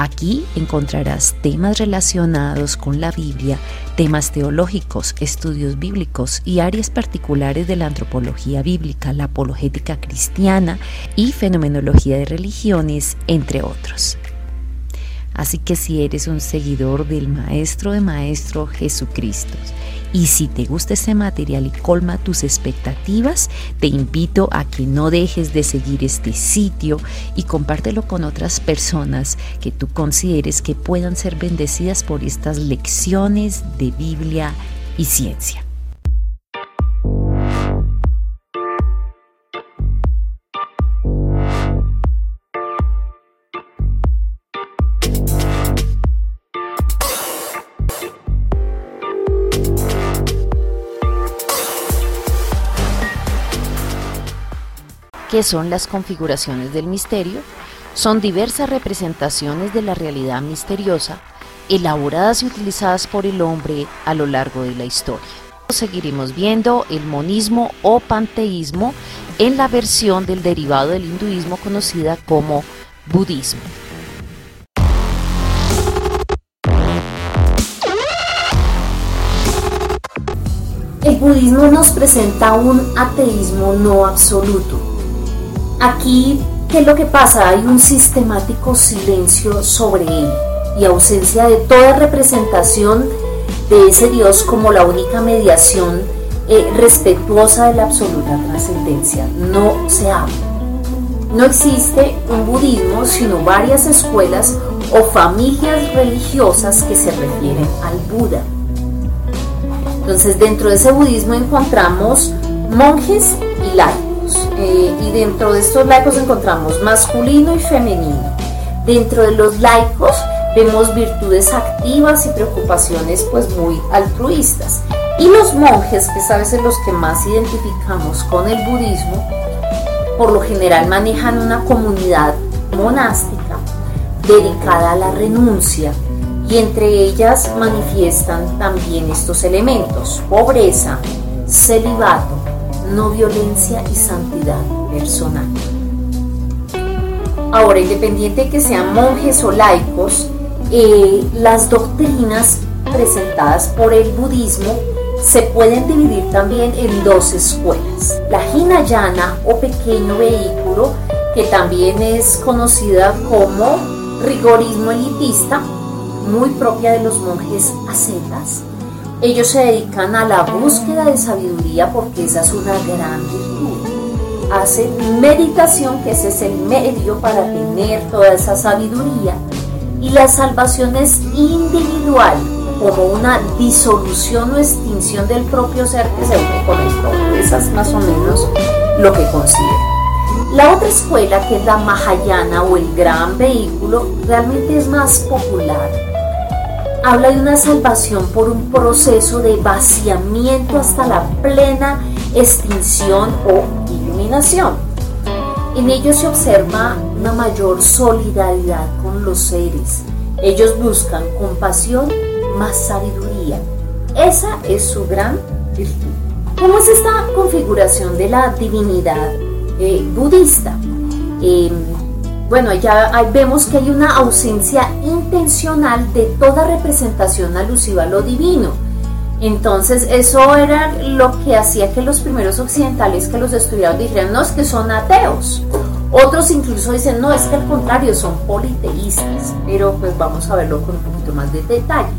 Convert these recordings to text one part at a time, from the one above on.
Aquí encontrarás temas relacionados con la Biblia, temas teológicos, estudios bíblicos y áreas particulares de la antropología bíblica, la apologética cristiana y fenomenología de religiones, entre otros. Así que si eres un seguidor del Maestro de Maestro Jesucristo y si te gusta este material y colma tus expectativas, te invito a que no dejes de seguir este sitio y compártelo con otras personas que tú consideres que puedan ser bendecidas por estas lecciones de Biblia y ciencia. ¿Qué son las configuraciones del misterio? Son diversas representaciones de la realidad misteriosa elaboradas y utilizadas por el hombre a lo largo de la historia. Seguiremos viendo el monismo o panteísmo en la versión del derivado del hinduismo conocida como budismo. El budismo nos presenta un ateísmo no absoluto, Aquí, ¿qué es lo que pasa? Hay un sistemático silencio sobre él y ausencia de toda representación de ese Dios como la única mediación eh, respetuosa de la absoluta trascendencia. No se habla. No existe un budismo, sino varias escuelas o familias religiosas que se refieren al Buda. Entonces, dentro de ese budismo encontramos monjes y laicos eh, y dentro de estos laicos encontramos masculino y femenino. Dentro de los laicos vemos virtudes activas y preocupaciones pues muy altruistas. Y los monjes, que es a veces los que más identificamos con el budismo, por lo general manejan una comunidad monástica dedicada a la renuncia y entre ellas manifiestan también estos elementos, pobreza, celibato, no violencia y santidad personal. Ahora, independiente de que sean monjes o laicos, eh, las doctrinas presentadas por el budismo se pueden dividir también en dos escuelas. La Hinayana o pequeño vehículo, que también es conocida como rigorismo elitista, muy propia de los monjes ascetas, ellos se dedican a la búsqueda de sabiduría porque esa es una gran virtud. Hacen meditación, que ese es el medio para tener toda esa sabiduría. Y la salvación es individual, como una disolución o extinción del propio ser que se une con el todo. Esa es más o menos lo que considero. La otra escuela, que es la Mahayana o el gran vehículo, realmente es más popular habla de una salvación por un proceso de vaciamiento hasta la plena extinción o iluminación. En ello se observa una mayor solidaridad con los seres. Ellos buscan compasión más sabiduría. Esa es su gran virtud. ¿Cómo es esta configuración de la divinidad eh, budista? Eh, bueno, ya vemos que hay una ausencia intencional de toda representación alusiva a lo divino. Entonces eso era lo que hacía que los primeros occidentales que los estudiaban dijeran, no, es que son ateos. Otros incluso dicen, no, es que al contrario, son politeístas. Pero pues vamos a verlo con un poquito más de detalle.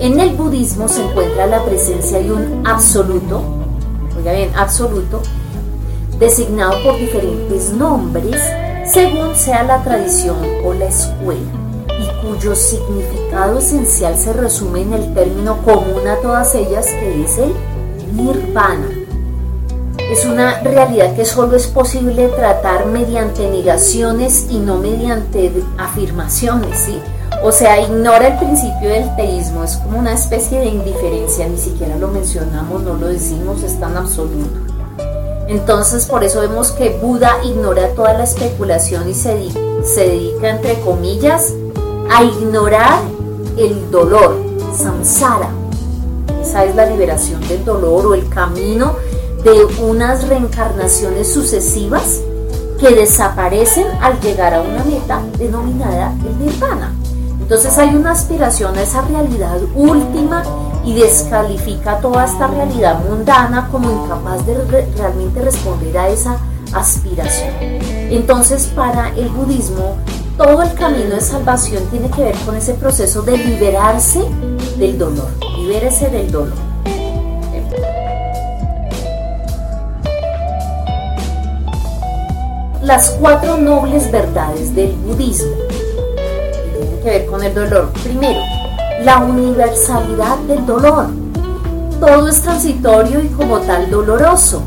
En el budismo se encuentra la presencia de un absoluto, oiga bien, absoluto, designado por diferentes nombres según sea la tradición o la escuela, y cuyo significado esencial se resume en el término común a todas ellas, que es el nirvana. Es una realidad que solo es posible tratar mediante negaciones y no mediante afirmaciones, ¿sí? O sea, ignora el principio del teísmo, es como una especie de indiferencia, ni siquiera lo mencionamos, no lo decimos, es tan absoluto. Entonces, por eso vemos que Buda ignora toda la especulación y se, se dedica, entre comillas, a ignorar el dolor, samsara. Esa es la liberación del dolor o el camino de unas reencarnaciones sucesivas que desaparecen al llegar a una meta denominada el nirvana. Entonces hay una aspiración a esa realidad última y descalifica toda esta realidad mundana como incapaz de realmente responder a esa aspiración. Entonces para el budismo todo el camino de salvación tiene que ver con ese proceso de liberarse del dolor, libérese del dolor. Las cuatro nobles verdades del budismo que ver con el dolor. Primero, la universalidad del dolor. Todo es transitorio y como tal doloroso.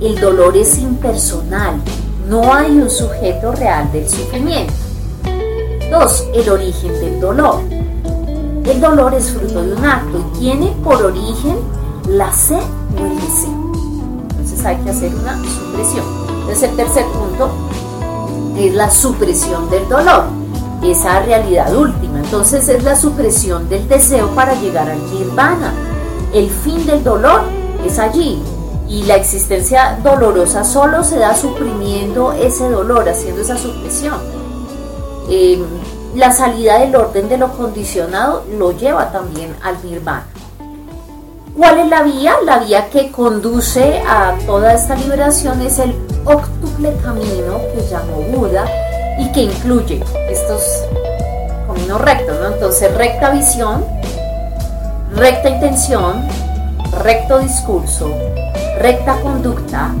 El dolor es impersonal, no hay un sujeto real del sufrimiento. 2. El origen del dolor. El dolor es fruto de un acto y tiene por origen la sed o el deseo. Entonces hay que hacer una supresión. Entonces el tercer punto es la supresión del dolor, esa realidad última. Entonces es la supresión del deseo para llegar al nirvana. El fin del dolor es allí, y la existencia dolorosa solo se da suprimiendo ese dolor, haciendo esa supresión. Eh, la salida del orden de lo condicionado lo lleva también al nirvana. ¿Cuál es la vía? La vía que conduce a toda esta liberación es el octuple camino que llamó Buda y que incluye estos caminos rectos, ¿no? Entonces, recta visión, recta intención, recto discurso, recta conducta,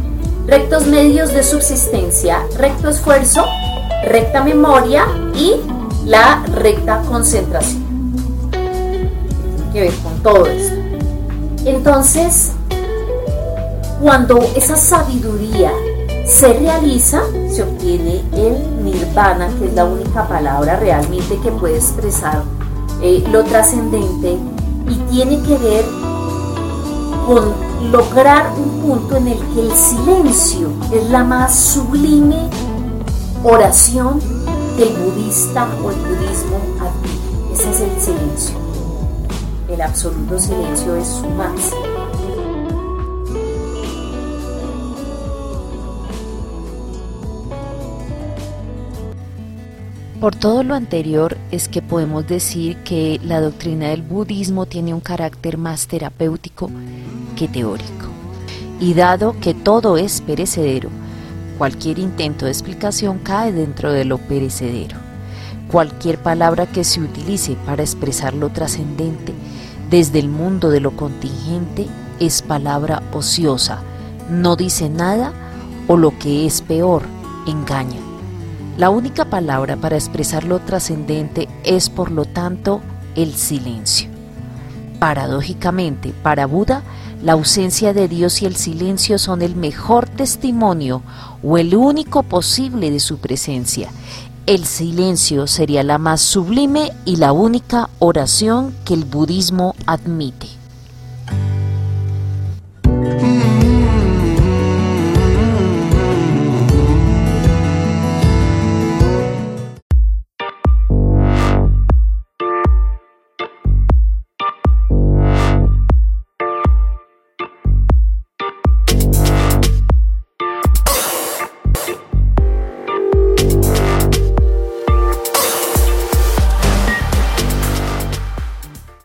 rectos medios de subsistencia, recto esfuerzo recta memoria y la recta concentración. Tiene que ver con todo esto. Entonces, cuando esa sabiduría se realiza, se obtiene el nirvana, que es la única palabra realmente que puede expresar eh, lo trascendente y tiene que ver con lograr un punto en el que el silencio es la más sublime oración del budista o el budismo admite. Ese es el silencio. El absoluto silencio es su máximo. Por todo lo anterior es que podemos decir que la doctrina del budismo tiene un carácter más terapéutico que teórico. Y dado que todo es perecedero, Cualquier intento de explicación cae dentro de lo perecedero. Cualquier palabra que se utilice para expresar lo trascendente desde el mundo de lo contingente es palabra ociosa, no dice nada o lo que es peor, engaña. La única palabra para expresar lo trascendente es por lo tanto el silencio. Paradójicamente, para Buda, la ausencia de Dios y el silencio son el mejor testimonio o el único posible de su presencia. El silencio sería la más sublime y la única oración que el budismo admite.